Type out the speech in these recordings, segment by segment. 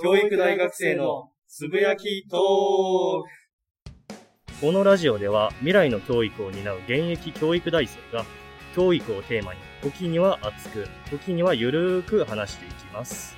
教育大学生のつぶやきトークこのラジオでは未来の教育を担う現役教育大生が教育をテーマに時には熱く、時にはゆるーく話していきます。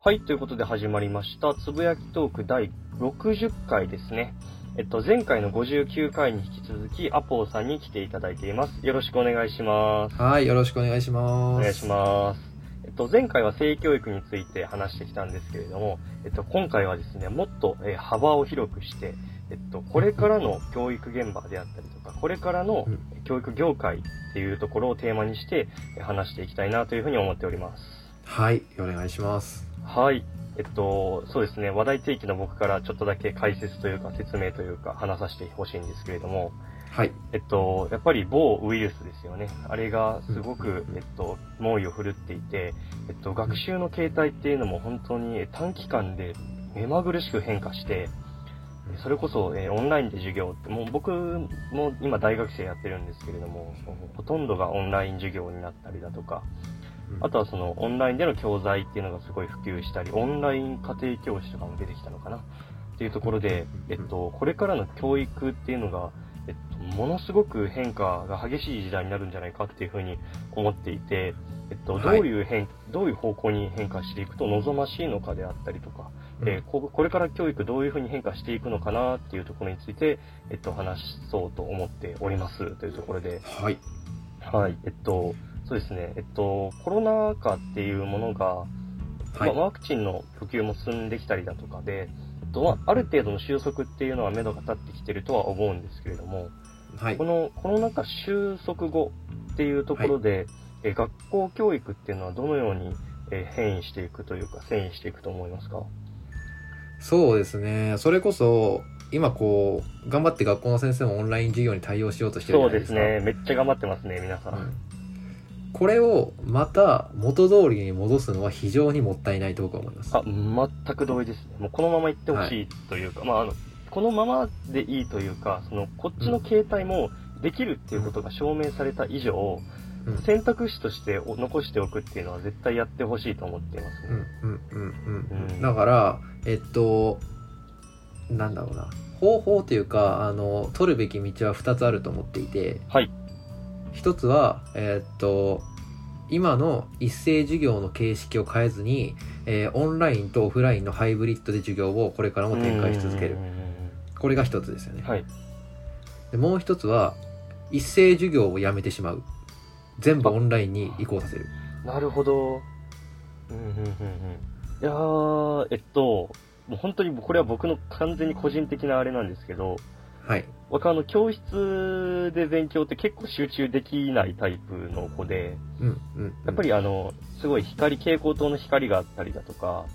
はい、ということで始まりました、つぶやきトーク第60回ですね。えっと、前回の59回に引き続き、アポーさんに来ていただいています。よろしくお願いします。はい、よろしくお願いします。お願いします。えっと、前回は性教育について話してきたんですけれども、えっと、今回はですね、もっと、えー幅を広くして、えっと、これからの教育現場であったりとか、これからのうん教育業界っていうところをテーマにしてえー話していきたいなというふうに思っております。はい、お願いします。はい。えっと、そうですね、話題提起の僕からちょっとだけ解説というか説明というか話させてほしいんですけれども、はい。えっと、やっぱり某ウイルスですよね。あれがすごくうん、えっと、猛威を振るっていて、えっと、学習の形態っていうのも本当に短期間で目まぐるしく変化して、それこそ、えーオンラインで授業って、もう僕も今大学生やってるんですけれども、ほとんどがオンライン授業になったりだとか、あとはそのオンラインでの教材っていうのがすごい普及したり、オンライン家庭教師とかも出てきたのかな。っていうところで、えっと、これからの教育っていうのが、えっと、ものすごく変化が激しい時代になるんじゃないかっていうふうに思っていて、えっと、どうはいいう変、どういう方向に変化していくと望ましいのかであったりとか、うん。えーここれから教育どういうふうに変化していくのかなっていうところについて、えっと、話そうと思っておりますというところで、はい。はい、えっと、そうですね、えっと、コロナ禍っていうものが、はいまあワクチンの普及も進んできたりだとかで、えっとまあ、ある程度の収束っていうのは目処が立ってきてるとは思うんですけれども、はいこ。のコロナ禍収束後っていうところで、え学校教育っていうのはどのようにえ変異していくというか、遷移していくと思いますか？そうですね。それこそ、今こう、頑張って学校の先生もオンライン授業に対応しようとしてるじそゃないですか。うですね、めっちゃ頑張ってますね、皆さん。うんこれをまた元通りに戻すのは非常にもったいないと僕は思います。あ、全く同意ですね。もうこのまま行ってほしいというか、まあ、あの、このままでいいというか、その、こっちの形態もできるっていうことが証明された以上、うん選択肢としてお残しておくっていうのは絶対やってほしいと思っていますね。うんうんうんうんうんだから、えっと、なんだろうな。方法というか、あの、取るべき道は2つあると思っていて、はい。一つは、えーっと、今の一斉授業の形式を変えずに、えーオンラインとオフラインのハイブリッドで授業をこれからも展開し続けるこれが一つですよねうん。はい。でもう一つは、一斉授業をやめてしまう。全部オンラインに移行させる。なるほど。うん、うん、うん、うん。いやー、えっと、もう本当にこれは僕の完全に個人的なあれなんですけど、はい。僕あの、教室で勉強って結構集中できないタイプの子で、うん、うん。やっぱりあの、すごい光、蛍光灯の光があったりだとか、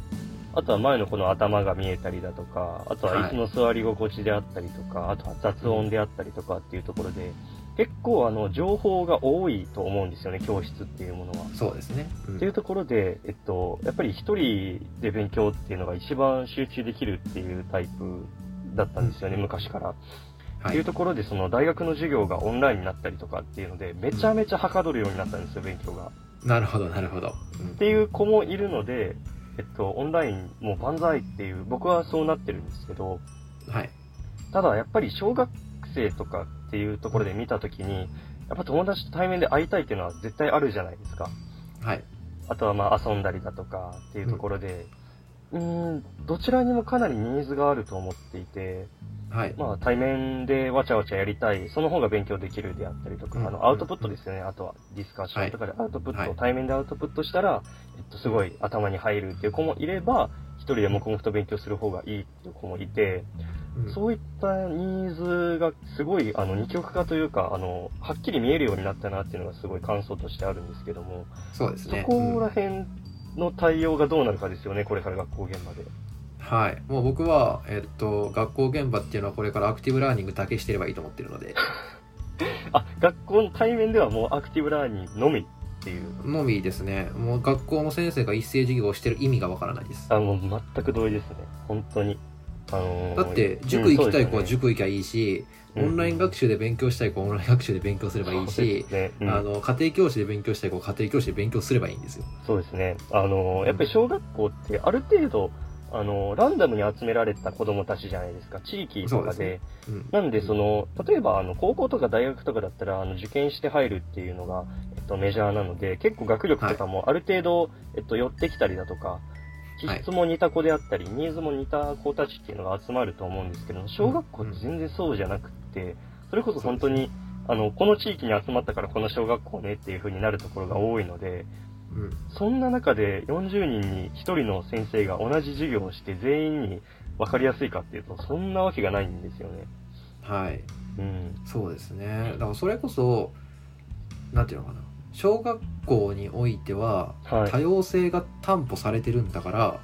あとは前の子の頭が見えたりだとか、あとは椅子の座り心地であったりとか、あとは雑音であったりとかっていうところで、結構あの、情報が多いと思うんですよね、教室っていうものは。そうですね。うんっていうところで、えっと、やっぱり一人で勉強っていうのが一番集中できるっていうタイプだったんですよね、昔から。はいっていう。ところで、その大学の授業がオンラインになったりとかっていうので、めちゃめちゃはかどるようになったんですよ、勉強が。なるほど、なるほど。っていう子もいるので、えっと、オンラインもう万歳っていう、僕はそうなってるんですけど、うんはい。ただやっぱり小学生とかっていうところで見たときに、やっぱ友達と対面で会いたいっていうのは絶対あるじゃないですか。はい。あとはまあ遊んだりだとかっていうところで、うーん、どちらにもかなりニーズがあると思っていて、はい。まあ対面でわちゃわちゃやりたい、その方が勉強できるであったりとか、うんあの、アウトプットですよね。あとはディスカッションとかでアウトプットをはい対面でアウトプットしたら、えっと、すごい頭に入るっていう子もいれば、一人で黙々と勉強する方がいいっていう子もいて、うんそういったニーズがすごい、あの、二極化というか、あの、はっきり見えるようになったなっていうのがすごい感想としてあるんですけども、そそうですね。こうんら辺の対応がどうなるかですよね、これから学校現場で。はい。もう僕は、えっと、学校現場っていうのはこれからアクティブラーニングだけしてればいいと思ってるので、あ、学校の対面ではもうアクティブラーニングのみっていう。のみですね。もう学校の先生が一斉授業をしてる意味がわからないです。あ、もう全く同意ですね。本当に。あのーだって、塾行きたい子はうん塾行きゃいいし、オンライン学習で勉強したい子はオンライン学習で勉強すればいいし、ねうんあの家庭教師で勉強したい子は家庭教師で勉強すればいいんですよ。そうですね。あの、やっぱり小学校ってある程度、あの、ランダムに集められた子供たちじゃないですか。地域とかで。ですうん、なんで、その、例えば、あの、高校とか大学とかだったら、あの、受験して入るっていうのが、えっと、メジャーなので、結構学力とかもある程度、えっと、寄ってきたりだとか、気質も似た子であったり、ニーズも似た子たちっていうのが集まると思うんですけど、小学校って全然そうじゃなくって、それこそ本当に、あの、この地域に集まったからこの小学校ねっていう風になるところが多いので、うんそんな中で40人に1人の先生が同じ授業をして全員に分かりやすいかっていうと、そんなわけがないんですよね。はい。うん。そうですね。だからそれこそ、なんていうのかな。小学校においては、はい。多様性が担保されてるんだから、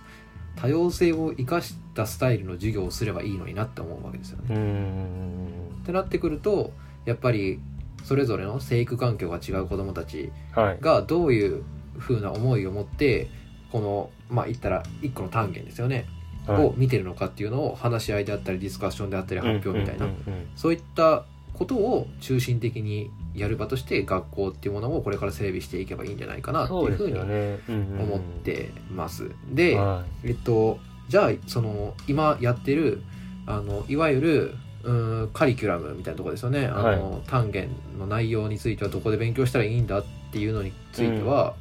多様性を生かしたスタイルの授業をすればいいのになって思うわけですよね。うーん。ってなってくると、やっぱり、それぞれの生育環境が違う子供たちはい。がどういう風な思いを持って、この、まあ言ったら一個の単元ですよね。はい。を見てるのかっていうのを話し合いであったりディスカッションであったり発表みたいな、そういったことを中心的にやる場として学校っていうものをこれから整備していけばいいんじゃないかなっていうふうに思ってます。で、はえっとじゃあその今やってるあのいわゆるうーんカリキュラムみたいなところですよね。あの、単元の内容についてはどこで勉強したらいいんだっていうのについては、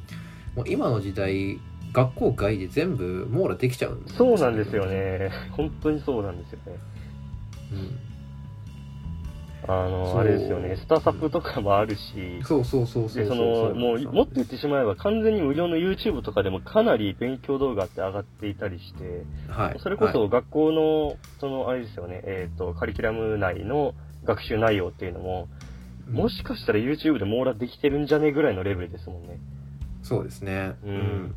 もう今の時代学校外で全部網羅できちゃうんい。そうなんですよね。本当にそうなんですよね。うんあの、あれですよね。スタサプとかもあるし、そうそうそうそうで、その、もう、もっと言ってしまえば、完全に無料の YouTube とかでもかなり勉強動画って上がっていたりして、はい、それこはいそ学校の、その、あれですよね、えっ、と、カリキュラム内の学習内容っていうのも、もしかしたら YouTube で網羅できてるんじゃねぐらいのレベルですもんね。そうですね。うん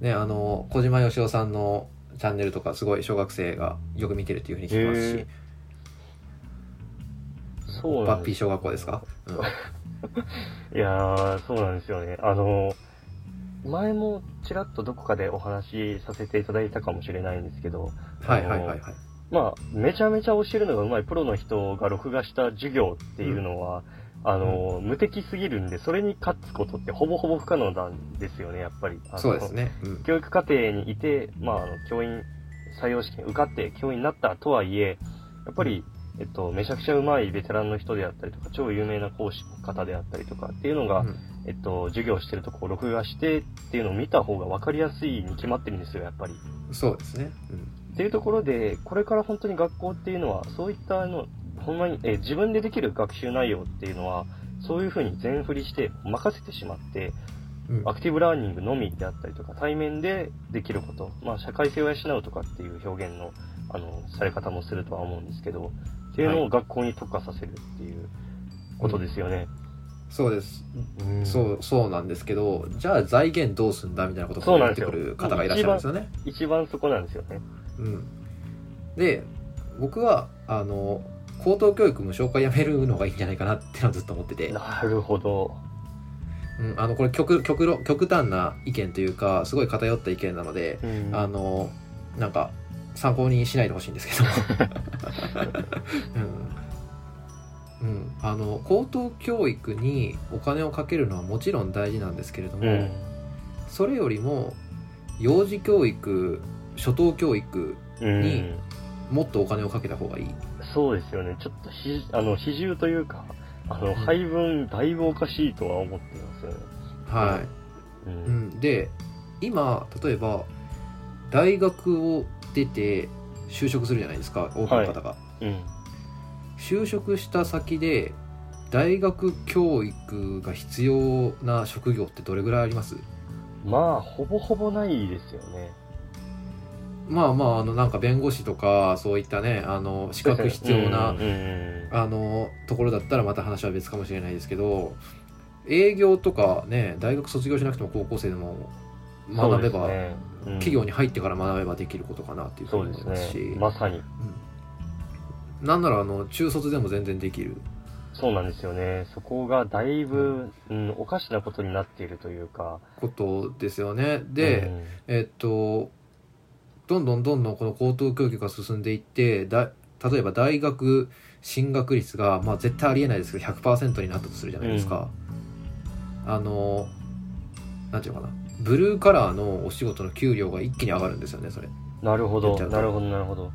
ね、あの、小島よしおさんのチャンネルとか、すごい小学生がよく見てるっていうふうに聞きますしへ、そうなんです。バッピー小学校ですか、うん いやー、そうなんですよね。あの、前もちらっとどこかでお話しさせていただいたかもしれないんですけど、はいはいはいはい。まあ、めちゃめちゃ教えるのが上手いプロの人が録画した授業っていうのは、あの、無敵すぎるんで、それに勝つことってほぼほぼ不可能なんですよね、やっぱり。あのそうですね。うん教育課程にいて、まあ、あの、教員採用試験受かって教員になったとはいえ、やっぱり、えっと、めちゃくちゃ上手いベテランの人であったりとか、超有名な講師の方であったりとかっていうのが、うんえっと、授業してるとこを録画してっていうのを見た方が分かりやすいに決まってるんですよ、やっぱり。そうですね。うんっていうところで、これから本当に学校っていうのは、そういったあの、ほんまに、えー自分でできる学習内容っていうのは、そういうふうに全振りして任せてしまって、うんアクティブラーニングのみであったりとか、対面でできること、まあ、社会性を養うとかっていう表現の、あの、され方もするとは思うんですけど、っていうのを学校に特化させるっていうことですよね。そうです。うんそう、そうなんですけど、じゃあ財源どうすんだみたいなことを言ってくる方がいらっしゃるんですよね。一番そこなんですよね。うん。で、僕は、あの、高等教育無償化やめるのがいいんじゃないかなってのはずっと思ってて。なるほど。うん、あのこれ極極論極端な意見というかすごい偏った意見なので、うんあのなんか参考にしないでほしいんですけど、うんうん、あの高等教育にお金をかけるのはもちろん大事なんですけれども、うん。それよりも幼児教育初等教育うんにもっとお金をかけた方がいい。そうですよね。ちょっとひ、あの、比重というか、あの、配分、だいぶおかしいとは思ってますよね。はい、う。うんん、で今例えば大学を出て就職するじゃないですか多くの方が、うん。就職した先で大学教育が必要な職業ってどれぐらいあります？まあ、ほぼほぼないですよね。まあまああのなんか弁護士とかそういったねあの資格必要な、うんうんうんあのところだったらまた話は別かもしれないですけど営業とかね大学卒業しなくても高校生でも学べば、企業に入ってから学べばできることかなっていうふそうに思いますし。まさに。うんなんならあの中卒でも全然できるそうなんですよね。そこがだいぶ、うん、おかしなことになっているというか。ことですよねで、うんえっとどんどんどんどんこの高等教育が進んでいってだ例えば大学進学率が、まあ、絶対ありえないですけど100%になったとするじゃないですか、あのなんていうのかな。ブルーカラーのお仕事の給料が一気に上がるんですよねそれ。っなるほど。なるほどなるほど。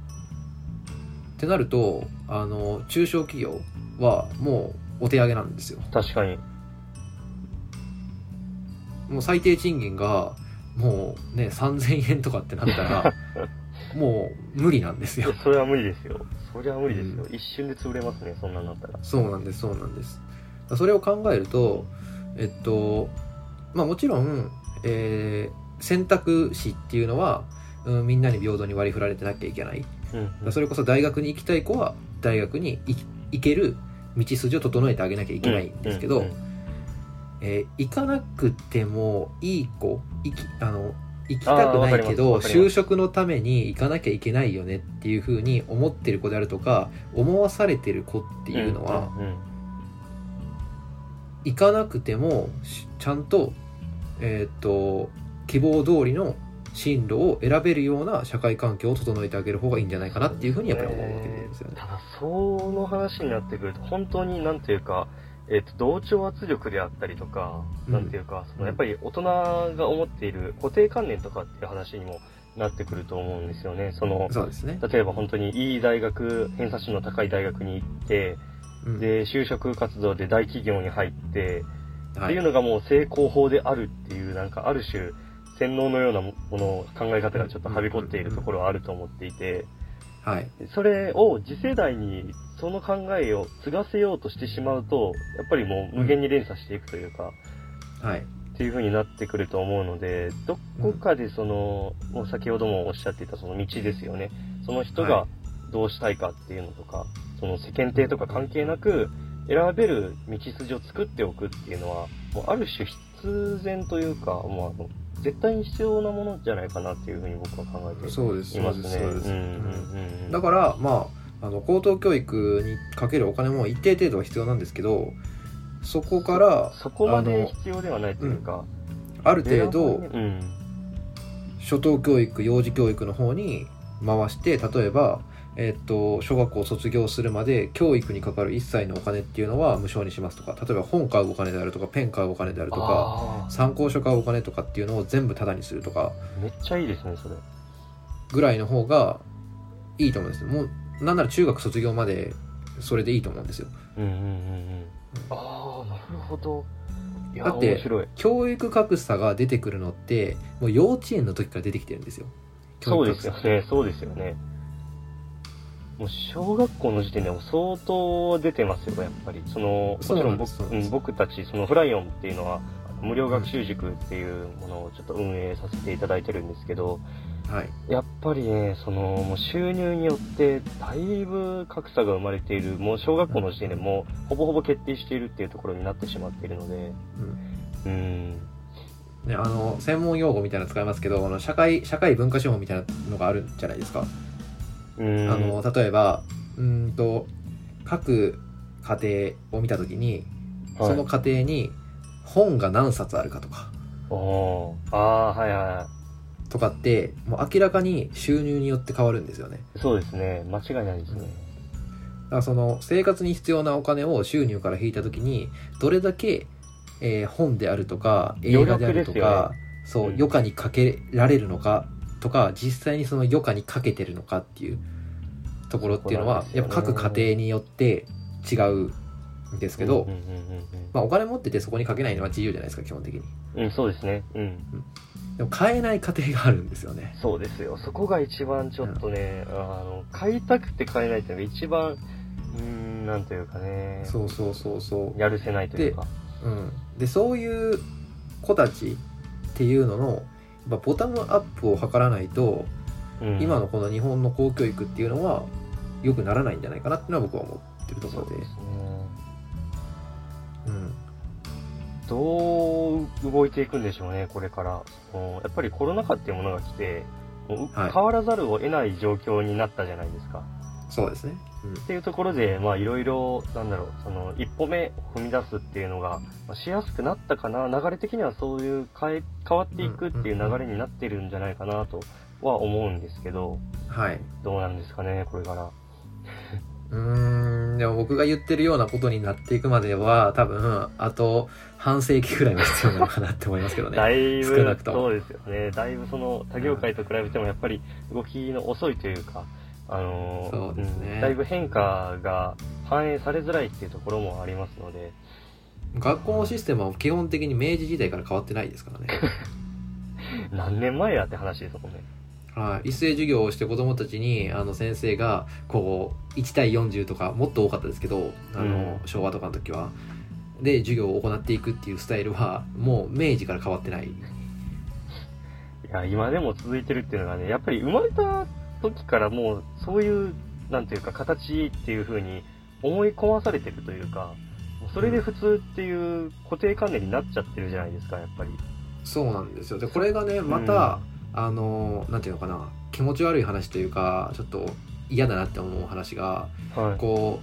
てなるとあの中小企業はもうお手上げなんですよ。確かに。もう最低賃金がもうね3000円とかってなったら もう無理なんですよ。それは無理ですよ。それは無理ですよ、一瞬で潰れますねそんなんなったら。そうなんですそうなんです。それを考えるとえっとまあもちろん、えー選択肢っていうのは、うん、みんなに平等に割り振られてなきゃいけない。うんそれこそ大学に行きたい子は大学に行ける道筋を整えてあげなきゃいけないんですけど、うんうんえー行かなくてもいい子行きあの行きたくないけど就職のために行かなきゃいけないよねっていうふうに思ってる子であるとか思わされてる子っていうのは、うんうん行かなくてもしちゃんと,、えーっと希望通りの進路を選べるような社会環境を整えてあげる方がいいんじゃないかなっていうふうにやっぱり思うわけですよね。ただその話になってくると本当になんていうか、えっと同調圧力であったりとか、うん。なんていうかそのやっぱり大人が思っている固定観念とかっていう話にもなってくると思うんですよね。そのそうですね。例えば本当にいい大学偏差値の高い大学に行ってうん。で就職活動で大企業に入って、はい。っていうのがもう成功法であるっていうなんかある種洗脳のようなもの考え方がちょっとはびこっているところはあると思っていて、はい。それを次世代にその考えを継がせようとしてしまうと、やっぱりもう無限に連鎖していくというか、はい。っていう風になってくると思うので、どこかでその、もう先ほどもおっしゃっていたその道ですよね。その人はがどうしたいかっていうのとか、その世間体とか関係なく、選べる道筋を作っておくっていうのは、もうある種必然というか、もうあの、絶対に必要なものじゃないかなっていう風に僕は考えて。いますね。そうです。そうです。うんうんうんうんだから、まあ、あの高等教育にかけるお金も一定程度は必要なんですけどそこからそこまで必要ではないというか、ある程度うん、初等教育幼児教育の方に回して例えば、えっと小学校を卒業するまで教育にかかる一切のお金っていうのは無償にしますとか例えば本買うお金であるとかペン買うお金であるとかあ参考書買うお金とかっていうのを全部タダにするとかーめっちゃいいですねそれ。ぐらいの方がいいと思うんですもうなんなら中学卒業までそれでいいと思うんですよ。うんうんうんうん。ああなるほど。だって教育格差が出てくるのってもう幼稚園の時から出てきてるんですよ。そうですよね。そうですよね。もう小学校の時点でも相当出てますよやっぱり。そのもちろん僕僕たちそのフライオンっていうのは無料学習塾っていうものをちょっと運営させていただいてるんですけど、はい。やっぱりね、その、もう収入によって、だいぶ格差が生まれている、もう小学校の時点でもう、ほぼほぼ決定しているっていうところになってしまっているので、うん。うん。ね、あの専門用語みたいなの使いますけどあの社会社会文化資本みたいなのがあるんじゃないですか、うん。あの例えばうーんと各家庭を見た時に、はい。その家庭に本が何冊あるかとかああー、はいはとかってもう明らかに収入によって変わるんですよねい。そうですね。間違いないですね。だからその生活に必要なお金を収入から引いた時にどれだけ、えー本であるとか映画であると余か、そううん余暇にかけられるのかとか実際にその余暇にかけてるのかっていうところっていうのはそこなんやっぱ各家庭によって違うんですけど、うんうんうんまあ、お金持っててそこにかけないのは自由じゃないですか基本的にうん。うん、そうですね。うん。でも買えない家庭があるんですよねそうですよ。そこが一番ちょっとね、あの、買いたくて買えないっていうのが一番、うーん、なんというかね、そうそうそうそうやるせないというか。うん、でそういう子たちっていうののやっぱボタムアップを図らないと、うん今のこの日本の公教育っていうのは良くならないんじゃないかなっていうのは僕は思ってるところでそうですね。どう動いていくんでしょうね、これから。やっぱりコロナ禍っていうものが来て、もうはい。変わらざるを得ない状況になったじゃないですか。そうですね、っていうところで、まあいろいろ、なんだろう、その一歩目踏み出すっていうのが、まあしやすくなったかな、流れ的にはそういう変え、変わっていくっていう流れになってるんじゃないかなとは思うんですけど、うん、はい。どうなんですかね、これから。でも僕が言ってるようなことになっていくまでは、多分、あと半世紀くらいは必要なのかなって思いますけどね。だいぶ少なくともそうですよね。だいぶその他業界と比べてもやっぱり動きの遅いというか、あのーそうですねんだいぶ変化が反映されづらいっていうところもありますので、学校のシステムは基本的に明治時代から変わってないですからね。何年前やって話ですもんね。はい、一斉授業をして子供たちにあの先生がこう1対40とかもっと多かったですけどあの、うん。昭和とかの時は。で授業を行っていくっていうスタイルはもう明治から変わってない。いや、今でも続いてるっていうのがね、やっぱり生まれた時からもうそういう、なんていうか形っていう風に思い込まされてるというか、それで普通っていう固定観念になっちゃってるじゃないですか、やっぱり。そうなんですよ。でこれがねまた、あのなんていうのかな気持ち悪い話というかちょっと嫌だなって思う話がはい。こ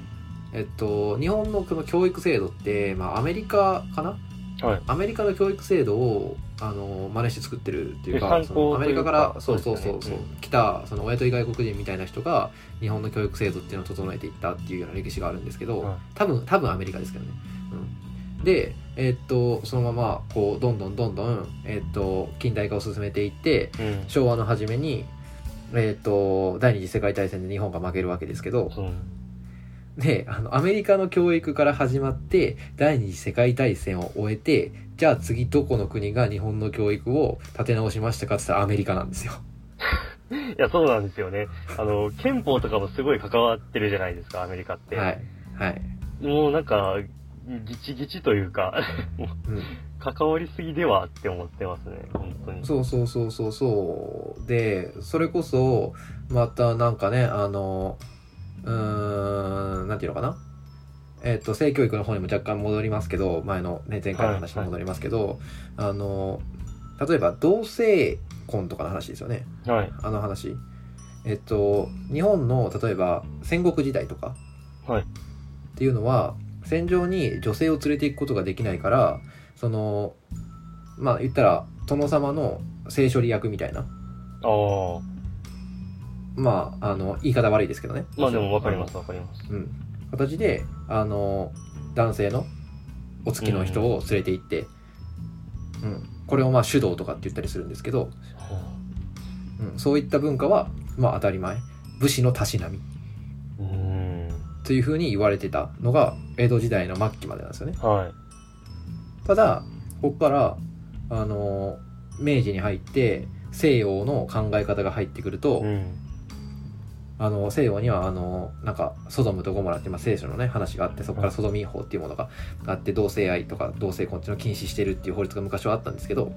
うえっと日本のこの教育制度って、まあ、アメリカかな？はい。アメリカの教育制度をあの真似して作ってるっていうかアメリカからそうそうそうそうそう、来たその親と外国人みたいな人が日本の教育制度っていうのを整えていったっていうような歴史があるんですけど、はい多分多分アメリカですけどね、うん、でえっとそのままこうどんどんどんどん、えっと近代化を進めていってうん。昭和の初めにえっと第二次世界大戦で日本が負けるわけですけどそうであのアメリカの教育から始まって第二次世界大戦を終えてじゃあ次どこの国が日本の教育を立て直しましたかって言ったらアメリカなんですよ。いや、そうなんですよね。あの、憲法とかもすごい関わってるじゃないですか、アメリカって。はい。はい。もうなんか、ギチギチというか。関わりすぎではって思ってますね、本当に。そうそうそうそうそう。で、それこそ、またなんかね、あの、うーん、なんていうのかな。えっと、性教育の方にも若干戻りますけど、前のね、前回の話に戻りますけど、あの、例えば同性婚とかの話ですよね。はい。あの話。えっと、日本の例えば戦国時代とかはい。っていうのは戦場に女性を連れて行くことができないからそのまあ言ったら殿様の性処理役みたいな。ああ。まああの言い方悪いですけどね。まあでもわかります、わかります。うん。形であの男性のお付きの人を連れて行って、うん。これをまあ主導とかって言ったりするんですけど、うん、そういった文化はまあ当たり前。武士のたしなみ。うーん。というふうに言われてたのが江戸時代の末期までなんですよねはい。ただここからあの明治に入って西洋の考え方が入ってくると、うん。あの西洋にはあのなんかソドムとゴモラって、まあ、聖書のね話があってそこからソドミー法っていうものがあって同性愛とか同性婚っていうのを禁止してるっていう法律が昔はあったんですけど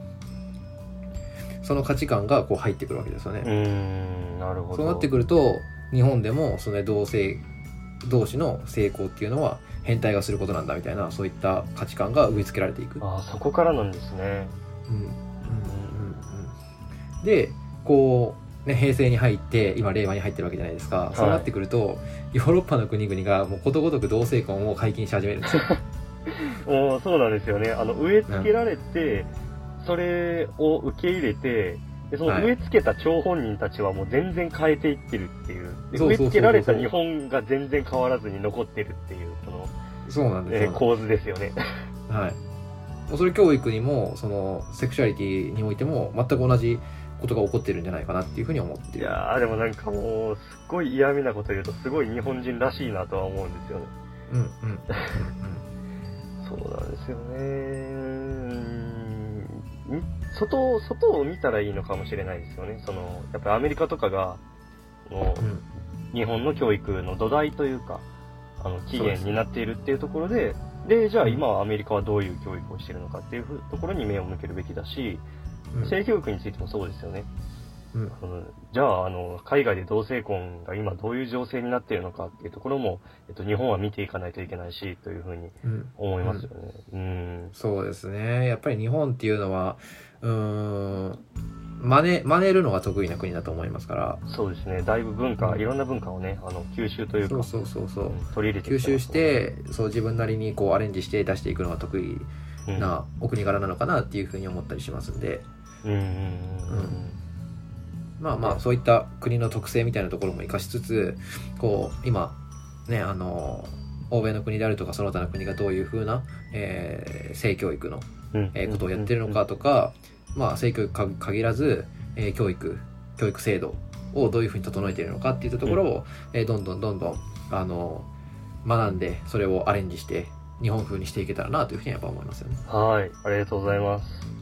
その価値観がこう入ってくるわけですよね、うーん、なるほど。そうなってくると日本でもその同性同士の性交っていうのは変態がすることなんだみたいなそういった価値観が植え付けられていく。ああ、そこからなんですね。うんうんうんうんうんでこう、ね、平成に入って今令和に入ってるわけじゃないですか、そうなってくるとヨーロッパの国々がもうことごとく同性婚を解禁し始めるんですよ。もうそうなんですよね。あの、植え付けられて、それを受け入れて、でそのはい植え付けた張本人たちはもう全然変えていってるっていう。植え付けられた日本が全然変わらずに残ってるっていう、その、そうなんですよ、えー構図ですよね。はい。もうそれ教育にもそのセクシュアリティにおいても全く同じことが起こってるんじゃないかなっていうふうに思ってる。いやー、でもなんかもう、すっごい嫌味なこと言うと、すごい日本人らしいなとは思うんですよね。うんうんうん そうなんですよね。外、外を見たらいいのかもしれないですよね。その、やっぱりアメリカとかが、もう日本の教育の土台というか、あの、起源になっているっていうところで、で、じゃあ今はアメリカはどういう教育をしているのかっていうふところに目を向けるべきだし、うん性教育についてもそうですよね。うんじゃあ、あの、海外で同性婚が今どういう情勢になっているのかっていうところも、えっと、日本は見ていかないといけないし、というふうにうん思いますよね。うん。そうですね。やっぱり日本っていうのは、うーん、真似、真似るのが得意な国だと思いますから。そうですね。だいぶ文化、うんいろんな文化をね、あの、吸収というか、そうそうそう。取り入れて吸収して、そう自分なりにこうアレンジして出していくのが得意うんなお国柄なのかなっていうふうに思ったりしますんで、うんうんうんまあまあそういった国の特性みたいなところも活かしつつ、こう今、ね、あの、欧米の国であるとかその他の国がどういうふうな、えー性教育の、うんえーことをやってるのかとか、まあ、性教育か限らず、えー教育、教育制度をどういうふうに整えているのかっていったところを、えーどんどんどんどん、あの、学んで、それをアレンジして、日本風にしていけたらなというふうにやっぱ思いますよね。はい、ありがとうございます。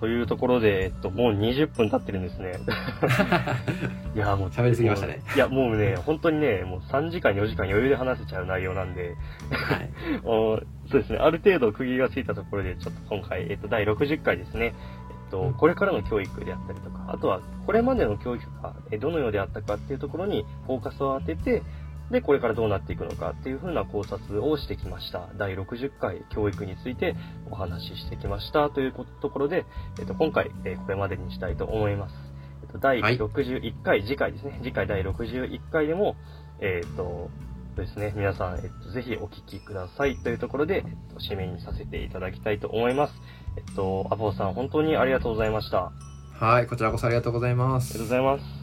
というところで、えっと、もう20分経ってるんですね。いや、もう。喋りすぎましたねいや、もうね、本当にね、もう3時間、4時間余裕で話せちゃう内容なんで、はい。おそうですね、ある程度区切りがついたところで、ちょっと今回、えっと、第60回ですね、えっと、これからの教育であったりとか、あとは、これまでの教育がえどのようであったかっていうところにフォーカスを当てて、で、これからどうなっていくのかっていう風な考察をしてきました。第60回教育についてお話ししてきましたというところで、えっと、今回、えーこれまでにしたいと思います。えっと、第はい61回、次回ですね、次回第61回でも、えっと、そうですね、皆さん、えっと、ぜひお聞きくださいというところで、えっと、締めにさせていただきたいと思います。えっと、アポさん、本当にありがとうございました。あはい、こちらこそありがとうございますりがとうご。ざいます。